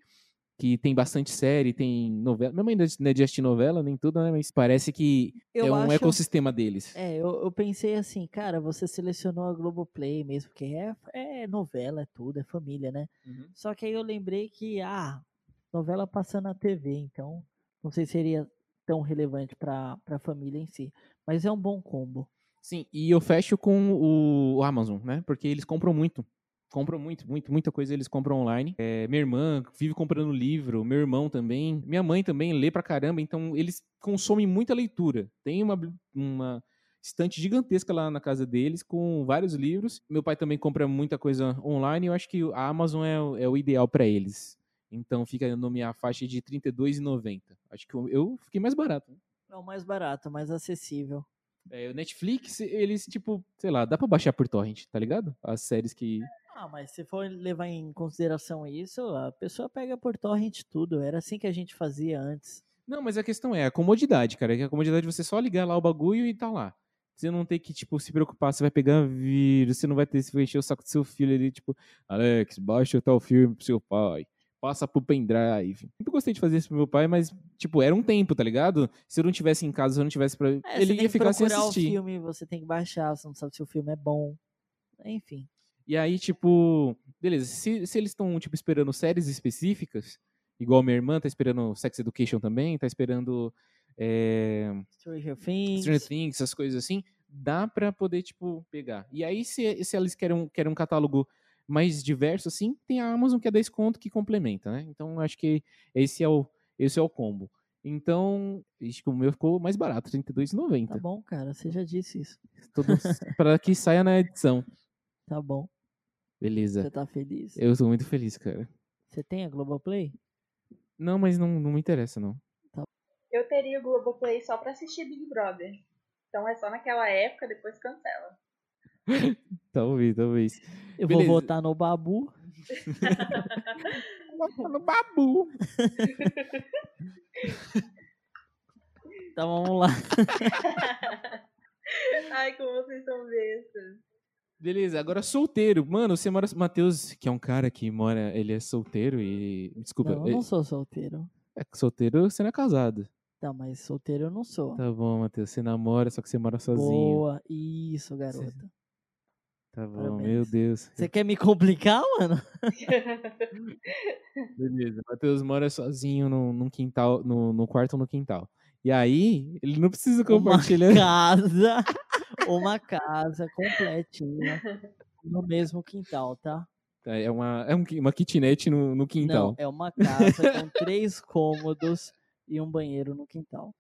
que tem bastante série, tem novela. Minha mãe não é de assistir novela, nem tudo, né? Mas parece que Eu é um acho- ecossistema deles. É, eu, eu pensei assim, cara, você selecionou a Globoplay mesmo, porque é, é novela, é tudo, é família, né? Só que aí eu lembrei que, ah, novela passa na TV, então não sei se seria tão relevante pra, pra família em si. Mas é um bom combo. Sim, e eu fecho com o, Amazon, né? Porque eles compram muito. Compram muito, muito, muita coisa eles compram online. É, minha irmã vive comprando livro, meu irmão também. Minha mãe também lê pra caramba, então eles consomem muita leitura. Tem uma, uma estante gigantesca lá na casa deles com vários livros. Meu pai também compra muita coisa online e eu acho que a Amazon é, é o ideal pra eles. Então fica na minha faixa de R$ 32,90. Acho que eu, fiquei mais barato. né? É o mais barato, mais acessível. É, o Netflix, eles, tipo, sei lá, dá pra baixar por torrent, tá ligado? As séries que. Ah, mas se for levar em consideração isso, a pessoa pega por torrent tudo. Era assim que a gente fazia antes. Não, mas a questão é a comodidade, cara. Que a comodidade é você só ligar lá o bagulho e tá lá. Você não tem que, tipo, se preocupar, você vai pegar vírus, você não vai ter, se encher o saco do seu filho ali, tipo, Alex, baixa tal filme pro seu pai. Passa pro pendrive. Sempre gostei de fazer isso pro meu pai, mas, tipo, era um tempo, tá ligado? Se eu não tivesse em casa, se eu não tivesse pra. É, você ele tem ia que ficar sem procurar o assistir. filme, você tem que baixar, você não sabe se o filme é bom. Enfim. E aí, tipo, beleza, se, se eles estão, tipo, esperando séries específicas, igual minha irmã tá esperando Sex Education também, tá esperando é, Stranger Things. Stranger Things, essas coisas assim, dá pra poder, tipo, pegar. E aí, se, se eles querem, querem um catálogo mais diverso, assim, tem a Amazon que é 10 conto que complementa, né? Então, acho que esse é o, esse é o combo. Então, acho que o meu ficou mais barato, R$ Tá 32,90. bom, cara, você já disse isso. <laughs> Pra que saia na edição. Tá bom. Beleza. Você tá feliz? Eu tô muito feliz, cara. Você tem a Globoplay? Não, mas não, não me interessa, não. Eu teria o Globoplay só pra assistir Big Brother. Então é só naquela época, depois cancela. <laughs> Talvez, talvez. Eu Beleza. vou votar no Babu. <laughs> no babu. Então vamos lá. <laughs> Ai, como vocês são bestas. Beleza, agora solteiro. Mano, você mora. Matheus, que é um cara que mora. Ele é solteiro e. Desculpa. Não, eu não sou solteiro. É que solteiro você não é casado. Tá, mas solteiro eu não sou. Tá bom, Matheus. Você namora, só que você mora sozinho. Boa, isso, garota. Tá bom, Parabéns. meu Deus. Você quer me complicar, mano? <laughs> Beleza. Matheus mora sozinho no, num quintal, no, no quarto ou no quintal. E aí, ele não precisa compartilhar. Uma <laughs> casa, uma casa completinha no mesmo quintal, tá? É uma, é um uma kitnet no, no quintal. Não, é uma casa com três cômodos e um banheiro no quintal.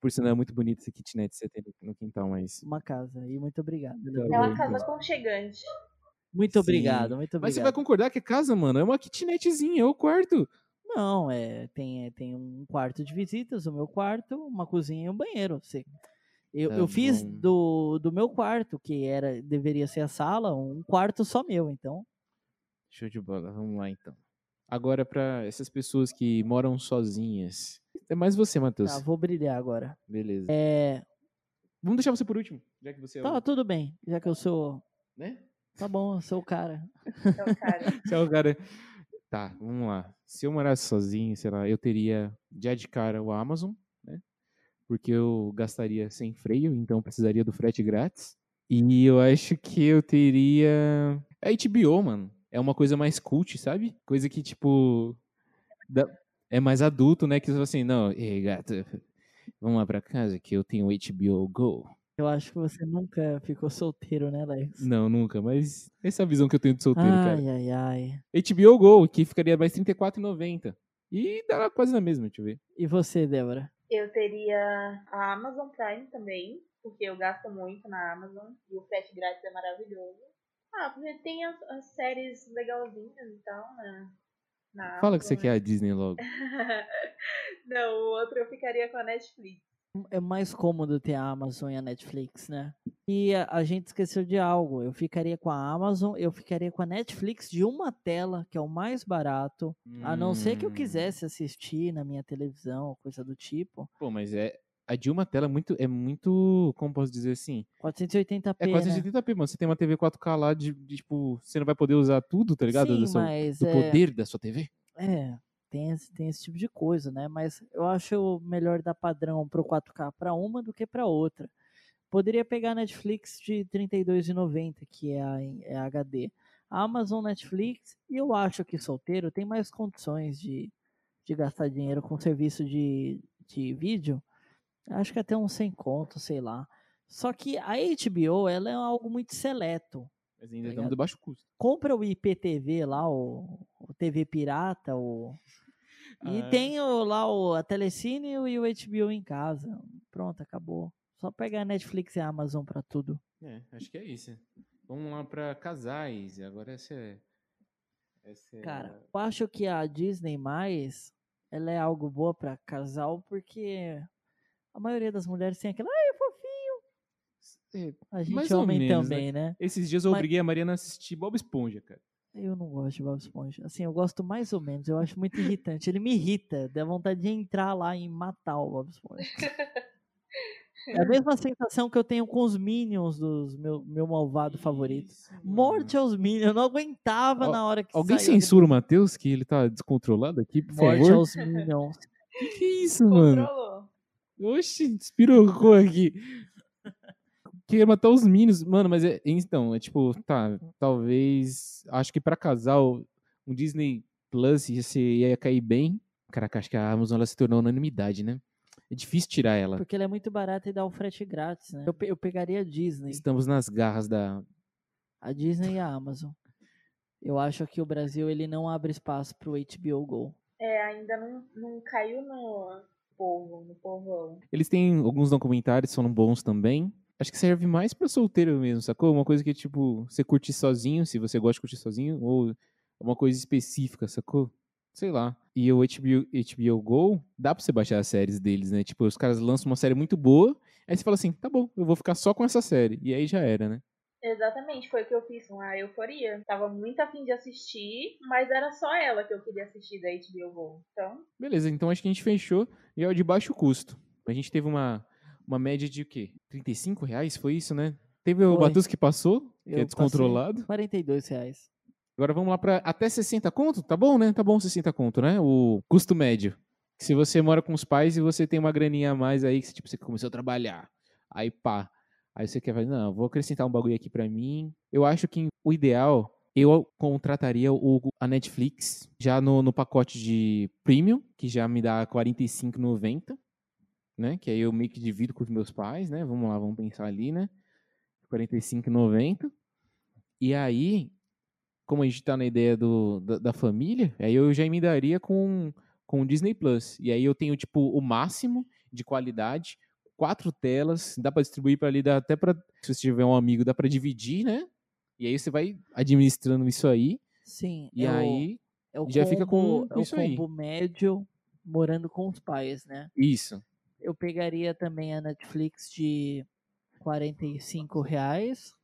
Por sinal é muito bonito esse kitnet que você tem no- quintal, mas. Uma casa. E muito obrigado. Leandro. É uma casa aconchegante. Muito Sim. obrigado, muito Mas você obrigado. vai concordar que é casa, mano? É uma kitnetzinha, é o quarto. Não, é, tem, é, tem um quarto de visitas, o meu quarto, uma cozinha e um banheiro. Você, eu, Tá eu fiz do, do meu quarto, que era deveria ser a sala, um quarto só meu, então. Show de bola, vamos lá então. Agora, pra essas pessoas que moram sozinhas. É mais você, Matheus. Tá, vou brilhar agora. Beleza. É, Vamos deixar você por último, já que você é o. tá, tudo bem, já que eu sou. Né? Tá bom, eu sou o cara. Então, cara. <laughs> Você é o cara. Tá, vamos lá. Se eu morasse sozinho, sei lá, eu teria já de cara o Amazon, né? Porque eu gastaria sem freio, então precisaria do frete grátis. E eu acho que eu teria. A HBO, mano. É uma coisa mais cult, sabe? Coisa que, tipo. dá- É mais adulto, né? Que você fala assim, não, ei, gato, vamos lá pra casa que eu tenho HBO Go. Eu acho que você nunca ficou solteiro, né, Lex? Não, nunca, mas essa é a visão que eu tenho de solteiro, cara. ai, ai, ai. HBO Go, que ficaria mais R$ 34,90. E dá quase na mesma, deixa eu ver. E você, Débora? Eu teria a Amazon Prime também, porque eu gasto muito na Amazon e o frete grátis é maravilhoso. Ah, porque tem as, as séries legalzinhas e tal, né? Na Fala que você quer a Disney logo. <laughs> Não, o outro eu ficaria com a Netflix. É mais cômodo ter a Amazon e a Netflix, né? E a, a gente esqueceu de algo. Eu ficaria com a Amazon, eu ficaria com a Netflix de uma tela, que é o mais barato. A não ser que eu Hum. quisesse assistir na minha televisão, coisa do tipo. Pô, mas é. A de uma tela é muito, é muito. Como posso dizer assim? 480p, É né? 480p, mano. Você tem uma TV 4K lá de, de, tipo. Você não vai poder usar tudo, tá ligado? Sim, do seu- mas do é, poder da sua TV. é, tem esse, tem esse tipo de coisa, né? Mas eu acho melhor dar padrão pro 4K para uma do que para outra. Poderia pegar a Netflix de R$ 32,90, que é a, é a HD. A Amazon Netflix, e eu acho que solteiro tem mais condições de, de gastar dinheiro com serviço de, de vídeo. Acho que até uns 100 conto, sei lá. Só que a HBO, ela é algo muito seleto. Mas ainda Tá estamos de baixo custo. compra o IPTV lá, o, o TV Pirata, o, <laughs> e Ah. tem o, lá o, a Telecine e o HBO em casa. Pronto, acabou. Só pegar a Netflix e a Amazon pra tudo. É, acho que é isso. Vamos lá pra casais. Agora essa é. Essa é Cara, eu acho que a Disney ela é algo boa pra casal porque a maioria das mulheres tem aquela, ai, fofinho. É, A gente Mais homem menos, né? também, né? Esses dias eu Mas- obriguei a Mariana a assistir Bob Esponja, cara. Eu não gosto de Bob Esponja. Assim, eu gosto mais ou menos. Eu acho muito irritante. Ele me irrita. Dá vontade de entrar lá e matar o Bob Esponja. É a mesma <laughs> sensação que eu tenho com os Minions dos meu, meu malvado favorito. Morte aos Minions. Eu não aguentava Al- na hora que Alguém saiu censura o Matheus, que ele tá descontrolado aqui, por Morte favor? aos Minions. Que que é isso, mano? Oxi, despirocou aqui. Queria matar os Minions. Mano, mas é. Então, é tipo, tá, talvez. Acho que pra casal, um Disney Plus ia, ser, ia cair bem. Caraca, acho que a Amazon ela se tornou unanimidade, né? É difícil tirar ela. Porque ele é muito barato e dá o frete grátis, né? Eu, pe- eu pegaria a Disney. Estamos nas garras da. A Disney e a Amazon. Eu acho que o Brasil ele não abre espaço pro HBO Go. É, ainda não, não caiu no povo, no povão. Eles têm alguns documentários, são bons também. Acho que serve mais pra solteiro mesmo, sacou? Uma coisa que, tipo, você curtir sozinho, se você gosta de curtir sozinho, ou uma coisa específica, sacou? Sei lá. E o HBO, HBO Go, dá pra você baixar as séries deles, né? Tipo, os caras lançam uma série muito boa, aí você fala assim, tá bom, eu vou ficar só com essa série. E aí já era, né? Exatamente, foi o que eu fiz com a Euforia. Tava muito afim de assistir, mas era só ela que eu queria assistir da HBO Go. Então, Beleza, então acho que a gente fechou. E é o de baixo custo. A gente teve uma, uma média de o quê? 35 reais? Foi isso, né? Teve o Foi. Batus que passou, que Eu é descontrolado. 42 reais. Agora vamos lá para até 60 conto? Tá bom, né? Tá bom 60 conto, né? O custo médio. Se você mora com os pais e você tem uma graninha a mais aí, que você, tipo, você começou a trabalhar, aí pá, aí você quer fazer, não, vou acrescentar um bagulho aqui pra mim. Eu acho que o ideal, eu contrataria o, a Netflix já no, no pacote de premium, que já me dá R$ 45,90, né? Que aí eu meio que divido com os meus pais, né? Vamos lá, vamos pensar ali, né? R$ 45,90. E aí, como a gente tá na ideia do, da, da família, aí eu já emendaria com, com o Disney Plus. E aí eu tenho, tipo, o máximo de qualidade, quatro telas, dá pra distribuir para ali, dá até pra, se você tiver um amigo, dá pra dividir, né? E aí você vai administrando isso aí, Sim. e é o- aí, é o já fica com combo- é o isso aí. combo médio morando com os pais, né? isso. Eu pegaria também a Netflix de 45 reais.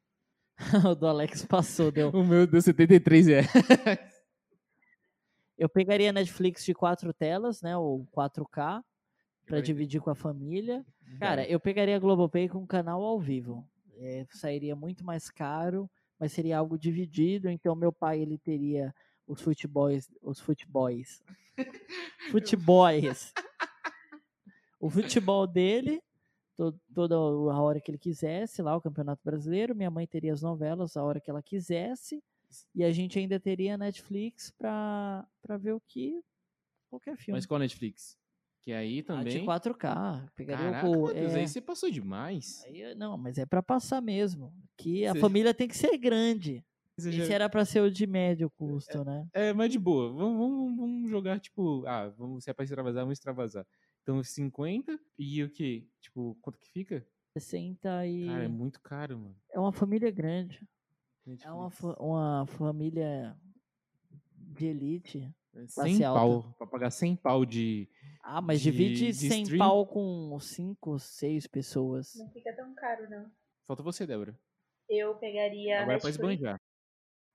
<laughs> o do Alex passou, deu. O meu deu 73 reais. Eu pegaria a Netflix de quatro telas, né? Ou 4K, pra Quarenta- dividir com a família. Cara, eu pegaria a Globopay com um canal ao vivo. É, sairia muito mais caro, mas seria algo dividido. Então, meu pai ele teria os futeboys, os futeboys, <laughs> futeboys, <laughs> o futebol dele to- toda a hora que ele quisesse lá o Campeonato Brasileiro. Minha mãe teria as novelas a hora que ela quisesse e a gente ainda teria a Netflix pra para ver o que qualquer filme. Mas qual Netflix? Que aí também... de 4K. Pegaria Caraca, o. Matheus, é, aí você passou demais. aí não, mas é pra passar mesmo. Que a Você- família tem que ser grande. Você Esse já- era pra ser o de médio custo, né? É, mas de boa. Vamos, vamos, vamos jogar, tipo, ah, vamos, se é pra extravasar, vamos extravasar. Então, 50 e o quê? Tipo, quanto que fica? 60 e. Cara, é muito caro, mano. É uma família grande. É uma, Netflix. fa- uma família de elite. É classe 100 alta. pau. Pra pagar 100 pau de. Ah, mas De- divide de 100 stream? pau com 5, 6 pessoas. Não fica tão caro, não. Falta você, Débora. Eu pegaria. Agora é pra esbanjar.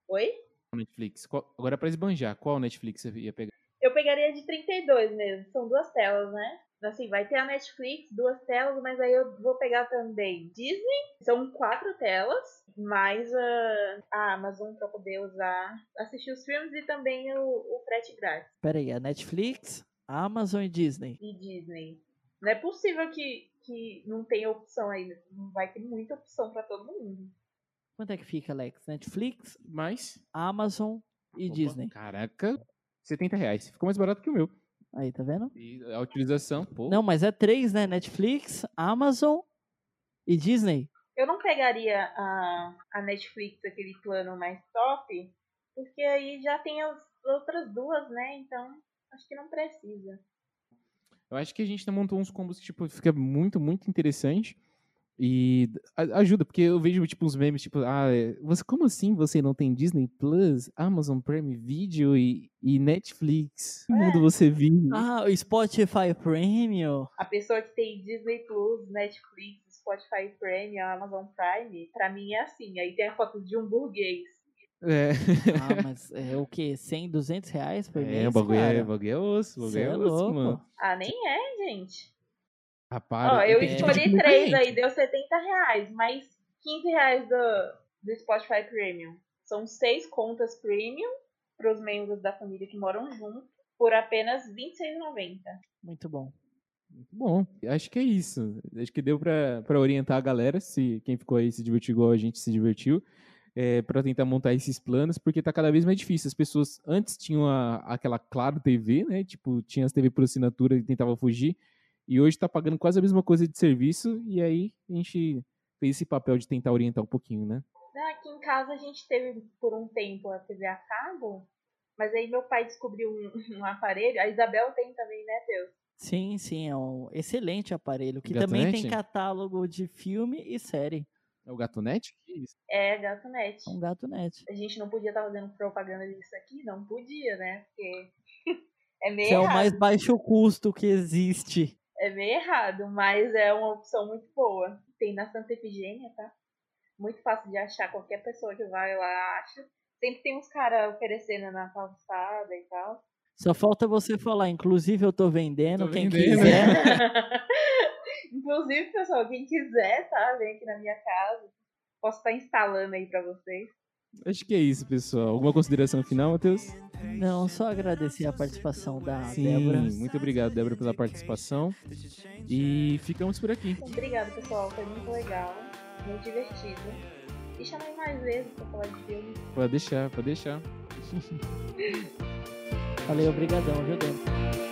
Oi? Netflix. Qual- Agora é pra esbanjar. Qual Netflix você ia pegar? Eu pegaria de 32 mesmo. São duas telas, né? Assim, vai ter a Netflix, duas telas, mas aí eu vou pegar também Disney. São quatro telas, mais a, a Amazon pra poder usar, assistir os filmes e também o, o frete grátis. Pera aí, a Netflix, Amazon e Disney. E Disney. Não é possível que, que não tenha opção aí. Não vai ter muita opção pra todo mundo. Quanto é que fica, Alex? Netflix, Mais. Amazon e Opa, Disney. Caraca. 70 reais. Ficou mais barato que o meu. Aí, tá vendo? E a utilização, pô. Não, mas é três, né? Netflix, Amazon e Disney. Eu não pegaria a, a Netflix, aquele plano mais top, porque aí já tem as outras duas, né? Então, acho que não precisa. Eu acho que a gente montou uns combos que, tipo, fica muito, muito interessante. E ajuda, porque eu vejo, tipo, uns memes, tipo, ah, é, você, como assim você não tem Disney Plus, Amazon Prime Video e, e Netflix? Que mundo você vive? Ah, o Spotify Premium. A pessoa que tem Disney Plus, Netflix, Spotify Premium, Amazon Prime, pra mim é assim. Aí tem a foto de um burguês. É, Ah, <laughs> mas é o quê? 100, 200 reais por mês, é o bagulho, é, o bagulho é osso, o bagulho é, é osso, louco. mano. Ah, nem é, gente. Rapaz, Ó, eu escolhi três aí, deu 70 reais, mais 15 reais do, do Spotify Premium. São seis contas premium para os membros da família que moram junto, por apenas R$ 26,90. Muito bom. Muito bom. Acho que é isso. Acho que deu pra orientar a galera, se quem ficou aí se divertiu igual a gente se divertiu, é, para tentar montar esses planos, porque tá cada vez mais difícil. As pessoas antes tinham a- aquela Claro TV, né? Tipo, tinha as TV por assinatura e tentava fugir, e hoje tá pagando quase a mesma coisa de serviço, e aí a gente fez esse papel de tentar orientar um pouquinho, né? Aqui em casa a gente teve por um tempo a TV a cabo, mas aí meu pai descobriu um, <laughs> um aparelho, a Isabel tem também, né, Deus? Sim, sim, é um excelente aparelho, que Gato também tem catálogo de filme e série. É o Gatonet? Que isso? É. Um gato net. A gente não podia estar fazendo propaganda disso aqui? Não podia, né? Porque <laughs> é meio Que é o errado. mais baixo custo que existe. É meio errado, mas é uma opção muito boa. Tem na Santa Efigênia, tá? Muito fácil de achar, qualquer pessoa que vai lá acha. Sempre tem uns caras oferecendo na calçada e tal. Só falta você falar, inclusive eu tô vendendo, Tô quem vendendo. quiser. <laughs> <laughs> Inclusive, pessoal, quem quiser, tá? Vem aqui na minha casa. posso estar instalando aí para vocês. Acho que é isso, pessoal. Alguma consideração final, Matheus? Não, só agradecer a participação da Sim, Débora. muito obrigado, Débora, pela participação. E ficamos por aqui. Obrigada, pessoal. Foi muito legal, muito divertido. E chamei mais vezes pra falar de filme. Pode deixar, pode deixar. <laughs> Valeu, obrigadão, viu, Débora?